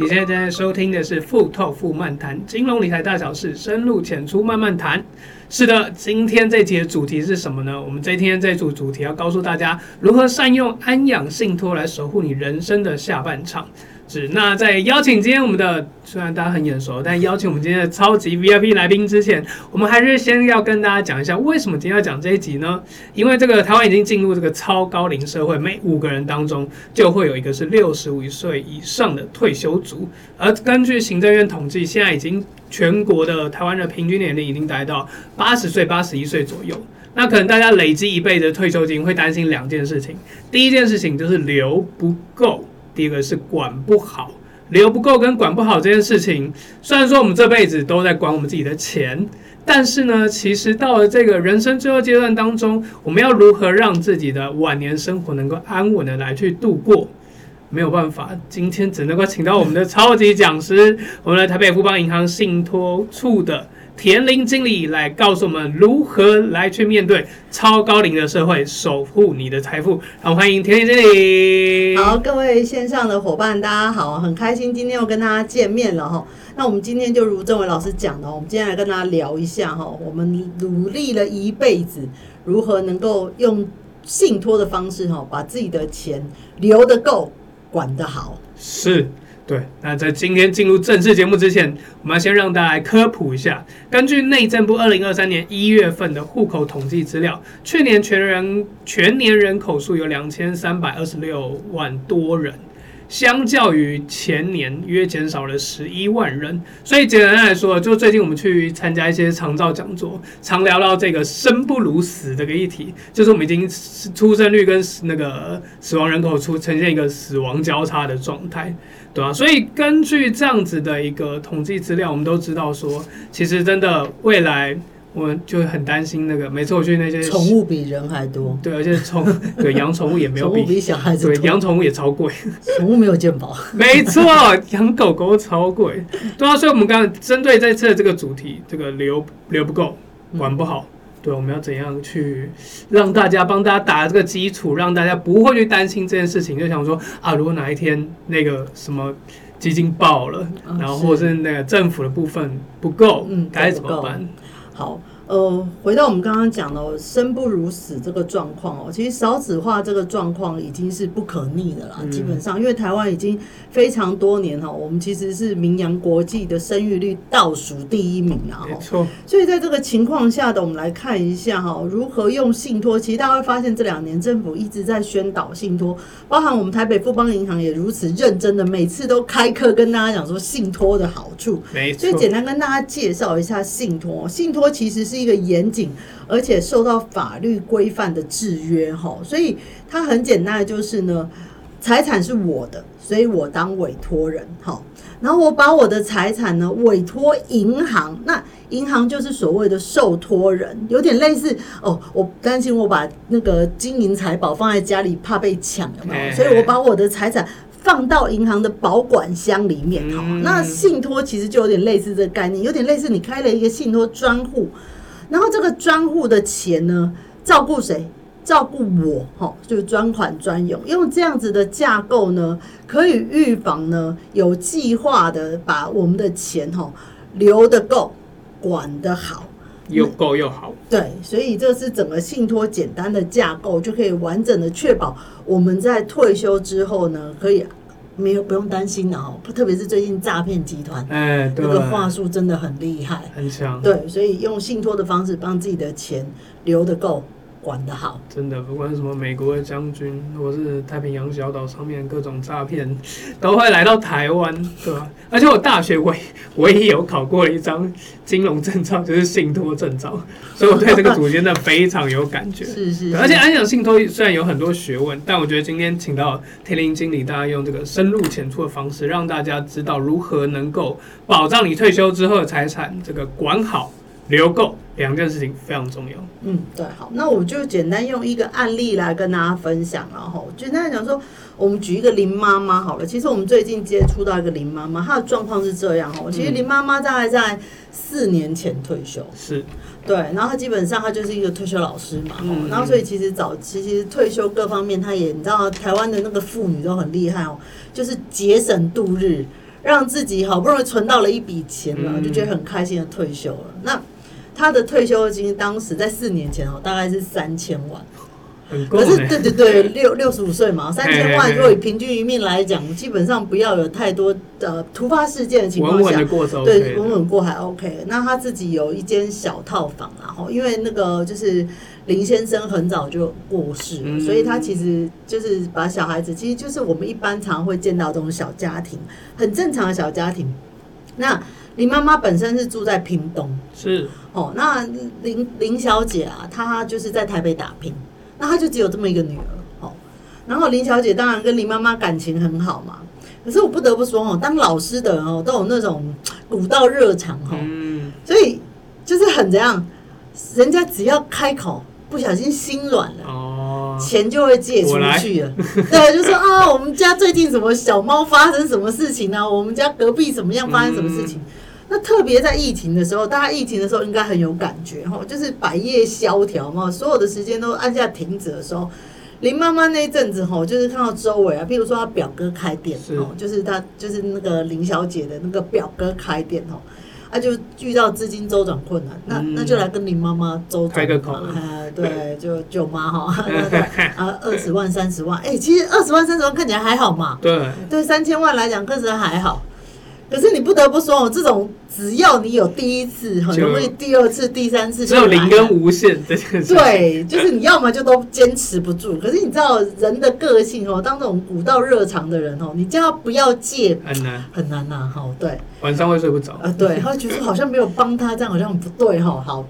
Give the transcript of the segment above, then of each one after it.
你现在正在收听的是富透富漫谈金融理财大小事，深入浅出慢慢谈。是的，今天这集的主题是什么呢？我们今天这组主题要告诉大家如何善用安养信托来守护你人生的下半场。是，那在邀请今天我们的，虽然大家很眼熟，但邀请我们今天的超级 VIP 来宾之前，我们还是先要跟大家讲一下，为什么今天要讲这一集呢？因为这个台湾已经进入这个超高龄社会，每五个人当中就会有一个是六十五岁以上的退休族，而根据行政院统计，现在已经全国的台湾的平均年龄已经达到八十岁、八十一岁左右。那可能大家累积一辈子的退休金，会担心两件事情，第一件事情就是留不够。第一个是管不好，留不够跟管不好这件事情，虽然说我们这辈子都在管我们自己的钱，但是呢，其实到了这个人生最后阶段当中，我们要如何让自己的晚年生活能够安稳的来去度过？没有办法，今天只能够请到我们的超级讲师，我们的台北富邦银行信托处的。田林经理来告诉我们如何来去面对超高龄的社会，守护你的财富。好，欢迎田林经理。好，各位线上的伙伴，大家好，很开心今天又跟大家见面了哈。那我们今天就如郑伟老师讲的，我们今天来跟大家聊一下哈，我们努力了一辈子，如何能够用信托的方式哈，把自己的钱留得够，管得好。是。对，那在今天进入正式节目之前，我们要先让大家来科普一下。根据内政部二零二三年一月份的户口统计资料，去年全人全年人口数有两千三百二十六万多人。相较于前年，约减少了十一万人。所以简单来说，就最近我们去参加一些长照讲座，常聊到这个“生不如死”这个议题，就是我们已经出生率跟那个死亡人口出呈现一个死亡交叉的状态，对吧？所以根据这样子的一个统计资料，我们都知道说，其实真的未来。我就很担心那个，每次我去那些宠物比人还多，对，而且宠 对养宠物也没有比，比小孩子多，对，养宠物也超贵，宠物没有健保，没错，养狗狗超贵，对啊，所以我们刚刚针对这次的这个主题，这个留留不够，管不好，对，我们要怎样去让大家帮大家打这个基础，让大家不会去担心这件事情，就想说啊，如果哪一天那个什么基金爆了，然后或者是那个政府的部分不够，嗯，该怎么办？好，呃，回到我们刚刚讲的生不如死这个状况哦，其实少子化这个状况已经是不可逆的啦。基本上，因为台湾已经非常多年哈，我们其实是名扬国际的生育率倒数第一名啊。没错。所以在这个情况下的，我们来看一下哈，如何用信托。其实大家会发现，这两年政府一直在宣导信托，包含我们台北富邦银行也如此认真的，每次都开课跟大家讲说信托的好处。没错。所以简单跟大家介绍一下信托，信托。其实是一个严谨而且受到法律规范的制约哈，所以它很简单的就是呢，财产是我的，所以我当委托人哈，然后我把我的财产呢委托银行，那银行就是所谓的受托人，有点类似哦，我担心我把那个金银财宝放在家里怕被抢了嘛，所以我把我的财产。放到银行的保管箱里面，好，那信托其实就有点类似这个概念，有点类似你开了一个信托专户，然后这个专户的钱呢，照顾谁？照顾我，哈，就是专款专用，用这样子的架构呢，可以预防呢，有计划的把我们的钱哈留得够，管得好，又够又好。对，所以这是整个信托简单的架构，就可以完整的确保我们在退休之后呢，可以没有不用担心的哦。特别是最近诈骗集团，哎，那个话术真的很厉害，很强。对，所以用信托的方式帮自己的钱留得够。管得好，真的，不管什么美国的将军，或是太平洋小岛上面各种诈骗，都会来到台湾，对吧？而且我大学我我也有考过一张金融证照，就是信托证照，所以我对这个组真的非常有感觉。是是，是，而且安享信托虽然有很多学问，但我觉得今天请到天林经理，大家用这个深入浅出的方式，让大家知道如何能够保障你退休之后的财产，这个管好留够。两件事情非常重要。嗯，对，好，那我就简单用一个案例来跟大家分享，然后简单讲说，我们举一个林妈妈好了。其实我们最近接触到一个林妈妈，她的状况是这样哦。其实林妈妈大概在四年前退休，是对，然后她基本上她就是一个退休老师嘛，嗯，然后所以其实早期其实退休各方面，她也你知道，台湾的那个妇女都很厉害哦，就是节省度日，让自己好不容易存到了一笔钱了，就觉得很开心的退休了。那他的退休金当时在四年前哦，大概是三千万。可是对对对，六六十五岁嘛，三千万，如果以平均余命来讲，基本上不要有太多的突发事件的情况下，对，稳稳过还 OK。那他自己有一间小套房，然后因为那个就是林先生很早就过世了，所以他其实就是把小孩子，其实就是我们一般常会见到这种小家庭，很正常的小家庭。那林妈妈本身是住在屏东，是哦。那林林小姐啊，她就是在台北打拼，那她就只有这么一个女儿哦。然后林小姐当然跟林妈妈感情很好嘛。可是我不得不说哦，当老师的人哦，都有那种古道热肠哈，嗯所以就是很怎样，人家只要开口，不小心心软了哦，钱就会借出去了。对，就说啊，我们家最近什么小猫发生什么事情呢？我们家隔壁怎么样发生什么事情？那特别在疫情的时候，大家疫情的时候应该很有感觉哈，就是百业萧条嘛，所有的时间都按下停止的时候，林妈妈那一阵子哈，就是看到周围啊，譬如说她表哥开店哦，就是她就是那个林小姐的那个表哥开店哦，她就遇到资金周转困难，那那就来跟林妈妈周转开个口，哎，对，就舅妈哈，啊，二十万三十万，哎，其实二十万三十万看起来还好嘛，对，对，三千万来讲，确实还好。可是你不得不说哦，这种只要你有第一次，很容易第二次、第三次，只有零跟无限这件事。对，就是你要么就都坚持不住。可是你知道人的个性哦，当这种古道热肠的人哦，你叫他不要戒，很难很难呐。哈，对，晚上会睡不着。啊，对，他会觉得好像没有帮他，这样好像很不对哈。好，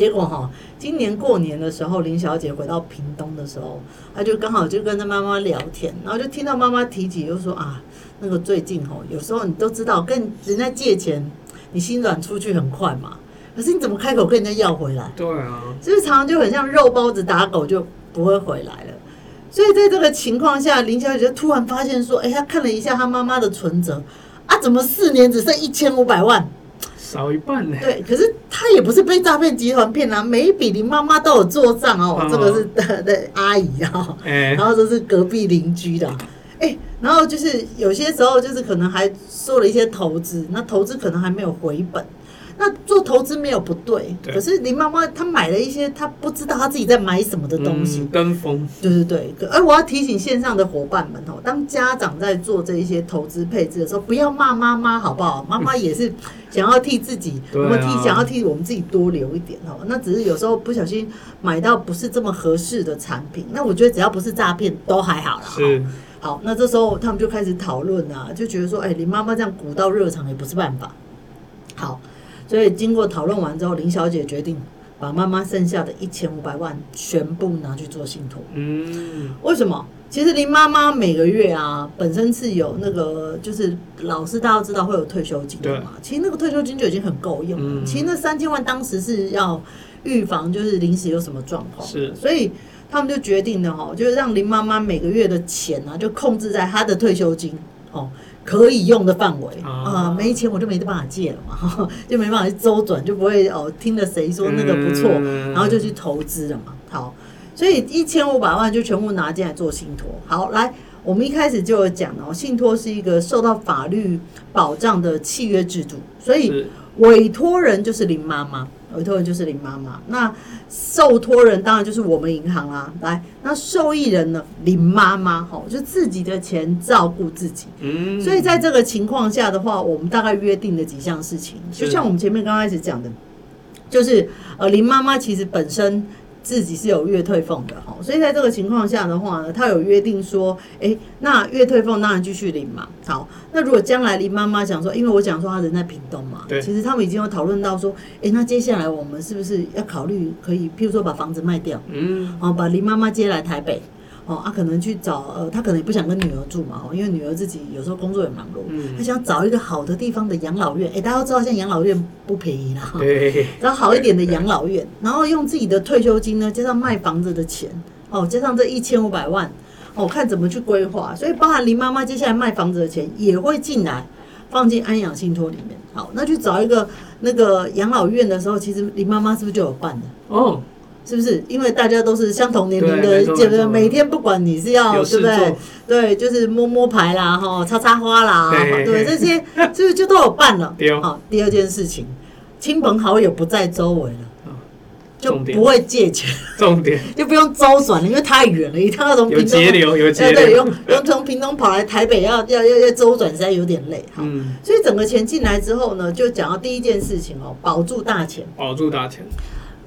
结果哈，今年过年的时候，林小姐回到屏东的时候，她就刚好就跟她妈妈聊天，然后就听到妈妈提起，就说啊。那个最近吼，有时候你都知道跟人家借钱，你心软出去很快嘛。可是你怎么开口跟人家要回来？对啊，就是常常就很像肉包子打狗，就不会回来了。所以在这个情况下，林小姐就突然发现说：“哎，她看了一下她妈妈的存折啊，怎么四年只剩一千五百万，少一半呢？”对，可是他也不是被诈骗集团骗啊，每一笔林妈妈都有做账哦。这个是 的的阿姨啊，然后这是隔壁邻居的。哎，然后就是有些时候，就是可能还做了一些投资，那投资可能还没有回本。那做投资没有不对，对，可是林妈妈她买了一些她不知道她自己在买什么的东西，嗯、跟风。对对对，而我要提醒线上的伙伴们哦，当家长在做这一些投资配置的时候，不要骂妈妈好不好？妈妈也是想要替自己，我们替想要替我们自己多留一点哦。那只是有时候不小心买到不是这么合适的产品，那我觉得只要不是诈骗都还好啦。是。好，那这时候他们就开始讨论啊，就觉得说，哎、欸，林妈妈这样鼓到热场也不是办法。好，所以经过讨论完之后，林小姐决定把妈妈剩下的一千五百万全部拿去做信托。嗯，为什么？其实林妈妈每个月啊，本身是有那个，就是老师大家都知道会有退休金的嘛。其实那个退休金就已经很够用了。其实那三千万当时是要预防，就是临时有什么状况。是，所以。他们就决定了哈，就是让林妈妈每个月的钱呢、啊，就控制在她的退休金哦可以用的范围啊。没钱我就没得办法借了嘛，就没办法去周转，就不会哦听了谁说那个不错，然后就去投资了嘛。好，所以一千五百万就全部拿进来做信托。好，来，我们一开始就有讲哦，信托是一个受到法律保障的契约制度，所以委托人就是林妈妈。委托人就是林妈妈，那受托人当然就是我们银行啦。来，那受益人呢？林妈妈，吼，就自己的钱照顾自己。嗯，所以在这个情况下的话，我们大概约定了几项事情，就像我们前面刚开始讲的，就是呃，林妈妈其实本身。自己是有月退俸的哈，所以在这个情况下的话呢，他有约定说，哎，那月退俸当然继续领嘛。好，那如果将来林妈妈想说，因为我讲说她人在屏东嘛，对，其实他们已经有讨论到说，哎，那接下来我们是不是要考虑可以，譬如说把房子卖掉，嗯，哦，把林妈妈接来台北。哦，啊，可能去找呃，他可能也不想跟女儿住嘛，哦，因为女儿自己有时候工作也忙碌，嗯，他想找一个好的地方的养老院，哎，大家都知道现在养老院不便宜啦，对，找好一点的养老院，然后用自己的退休金呢，加上卖房子的钱，哦，加上这一千五百万，哦，看怎么去规划，所以包含林妈妈接下来卖房子的钱也会进来，放进安养信托里面，好，那去找一个那个养老院的时候，其实林妈妈是不是就有办的？哦。是不是？因为大家都是相同年龄的，觉得每天不管你是要对不对？对，就是摸摸牌啦，哈，插插花啦，对，这些是不是就都有办了？好，第二件事情，亲朋好友不在周围了，就不会借钱，重点 就不用周转了，因为太远了，一趟要从屏东，有节流，对，用用从屏东跑来台北，要要要要周转，实在有点累。嗯，所以整个钱进来之后呢，就讲到第一件事情哦，保住大钱，保住大钱。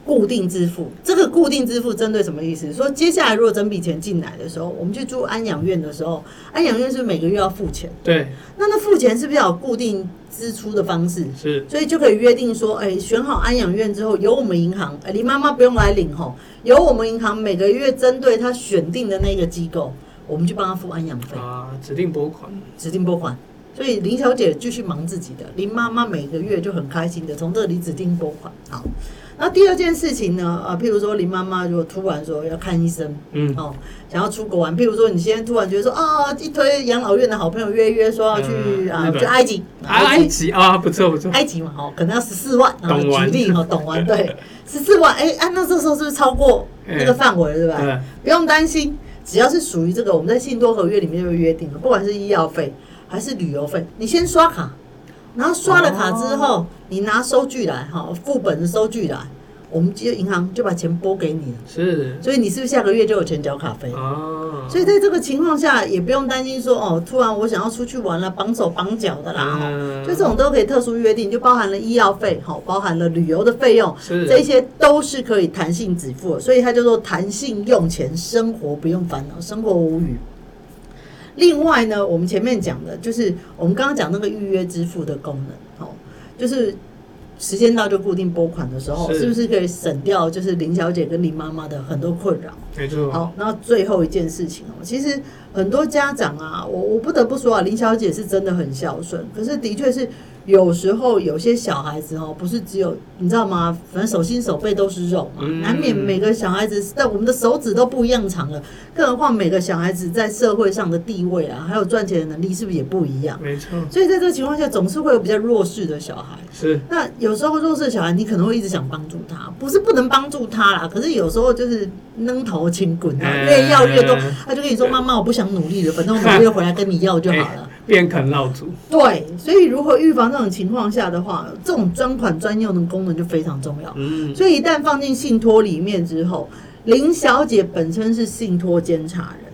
固定支付，这个固定支付针对什么意思？说接下来如果整笔钱进来的时候，我们去住安养院的时候，安养院是是每个月要付钱？对。那那付钱是不是要有固定支出的方式？是。所以就可以约定说，哎，选好安养院之后，由我们银行，哎，林妈妈不用来领吼，由我们银行每个月针对她选定的那个机构，我们去帮她付安养费啊，指定拨款，指定拨款。所以林小姐继续忙自己的，林妈妈每个月就很开心的从这里指定拨款，好。那第二件事情呢？啊，譬如说林妈妈如果突然说要看医生，嗯，哦，想要出国玩，譬如说你现在突然觉得说啊，一堆养老院的好朋友约约说要去啊，去埃及，埃及啊，不错不错，埃及嘛，哦，可能要十四万，举例哈，懂完 对，十四万，哎，啊，那这时候是不是超过那个范围了，对吧？不用担心，只要是属于这个，我们在信托合约里面就约定了，不管是医药费还是旅游费，你先刷卡。然后刷了卡之后，哦、你拿收据来，哈，副本的收据来，我们接银行就把钱拨给你了。是，所以你是不是下个月就有钱缴卡费？哦，所以在这个情况下，也不用担心说，哦，突然我想要出去玩了，绑手绑脚的啦，嗯、就这种都可以特殊约定，就包含了医药费，哈，包含了旅游的费用，是，这些都是可以弹性支付，所以它叫做弹性用钱，生活不用烦恼，生活无虞。另外呢，我们前面讲的就是我们刚刚讲那个预约支付的功能，哦，就是时间到就固定拨款的时候，是，是不是可以省掉就是林小姐跟林妈妈的很多困扰？没错。好，那最后一件事情哦，其实很多家长啊，我我不得不说啊，林小姐是真的很孝顺，可是的确是。有时候有些小孩子哦，不是只有你知道吗？反正手心手背都是肉嘛，难免每个小孩子在我们的手指都不一样长了，更何况每个小孩子在社会上的地位啊，还有赚钱的能力是不是也不一样？没错。所以在这个情况下，总是会有比较弱势的小孩。是。那有时候弱势的小孩，你可能会一直想帮助他，不是不能帮助他啦，可是有时候就是扔头轻滚啊，越要越多，他就跟你说：“妈妈，我不想努力了，反正我每个月回来跟你要就好了。”变啃老族。对，所以如何预防这种情况下的话，这种专款专用的功能就非常重要。嗯，所以一旦放进信托里面之后，林小姐本身是信托监察人，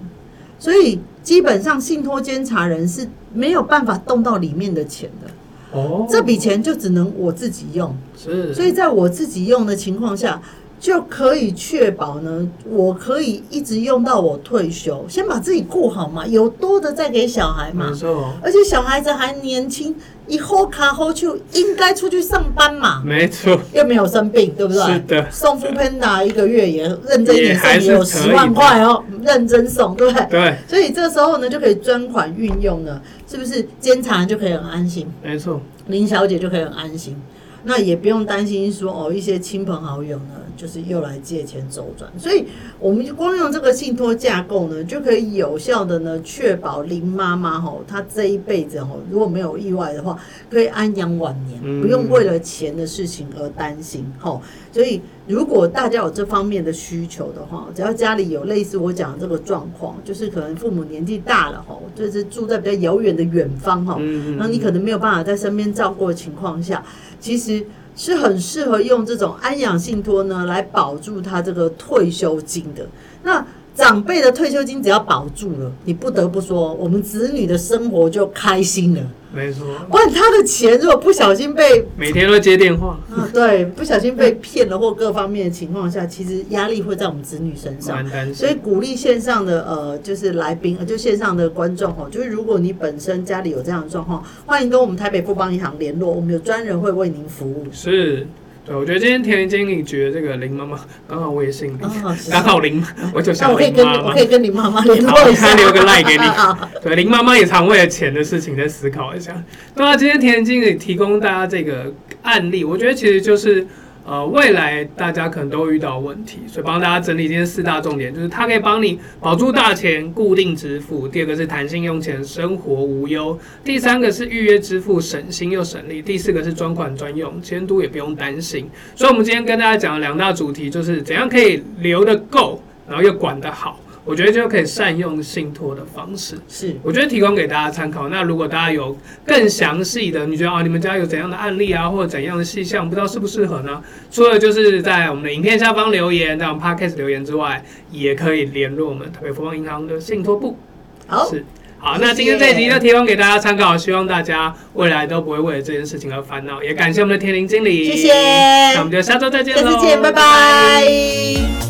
所以基本上信托监察人是没有办法动到里面的钱的。哦，这笔钱就只能我自己用。是，所以在我自己用的情况下。就可以确保呢，我可以一直用到我退休，先把自己顾好嘛，有多的再给小孩嘛。没错，而且小孩子还年轻，以后卡后就应该出去上班嘛。没错，又没有生病，对不对？是的。送 foodpanda 一个月也认真一点送也有十万块哦，认真送，对不对？对。所以这时候呢，就可以专款运用了，是不是？监察就可以很安心。没错。林小姐就可以很安心。那也不用担心说哦，一些亲朋好友呢，就是又来借钱周转，所以我们就光用这个信托架构呢，就可以有效的呢，确保林妈妈吼，她这一辈子吼，如果没有意外的话，可以安养晚年，不用为了钱的事情而担心哈。所以如果大家有这方面的需求的话，只要家里有类似我讲的这个状况，就是可能父母年纪大了哈，就是住在比较遥远的远方哈，那你可能没有办法在身边照顾的情况下。其实是很适合用这种安养信托呢，来保住他这个退休金的。那长辈的退休金只要保住了，你不得不说，我们子女的生活就开心了。没错，不然他的钱如果不小心被每天都接电话啊，对，不小心被骗了或各方面的情况下，其实压力会在我们子女身上。所以鼓励线上的呃，就是来宾，就线上的观众哦，就是如果你本身家里有这样的状况，欢迎跟我们台北富邦银行联络，我们有专人会为您服务。是。对，我觉得今天田田经理觉得这个林妈妈刚好我也姓林，哦、刚好林，我就想我可以跟我可以跟林妈妈联络一下，他留个赖给你。对，林妈妈也常为了钱的事情在思考一下。那么今天甜甜经理提供大家这个案例，我觉得其实就是。呃，未来大家可能都遇到问题，所以帮大家整理今天四大重点，就是它可以帮你保住大钱，固定支付；第二个是弹性用钱，生活无忧；第三个是预约支付，省心又省力；第四个是专款专用，监督也不用担心。所以，我们今天跟大家讲的两大主题，就是怎样可以留得够，然后又管得好。我觉得就可以善用信托的方式，是我觉得提供给大家参考。那如果大家有更详细的，你觉得啊，你们家有怎样的案例啊，或者怎样的细项，不知道适不适合呢？除了就是在我们的影片下方留言，在我们 Podcast 留言之外，也可以联络我们台北富邦银行的信托部。好，是好，那今天这一集就提供给大家参考，希望大家未来都不会为了这件事情而烦恼。也感谢我们的甜甜经理，谢谢。那我们就下周再见喽，下次见，拜拜。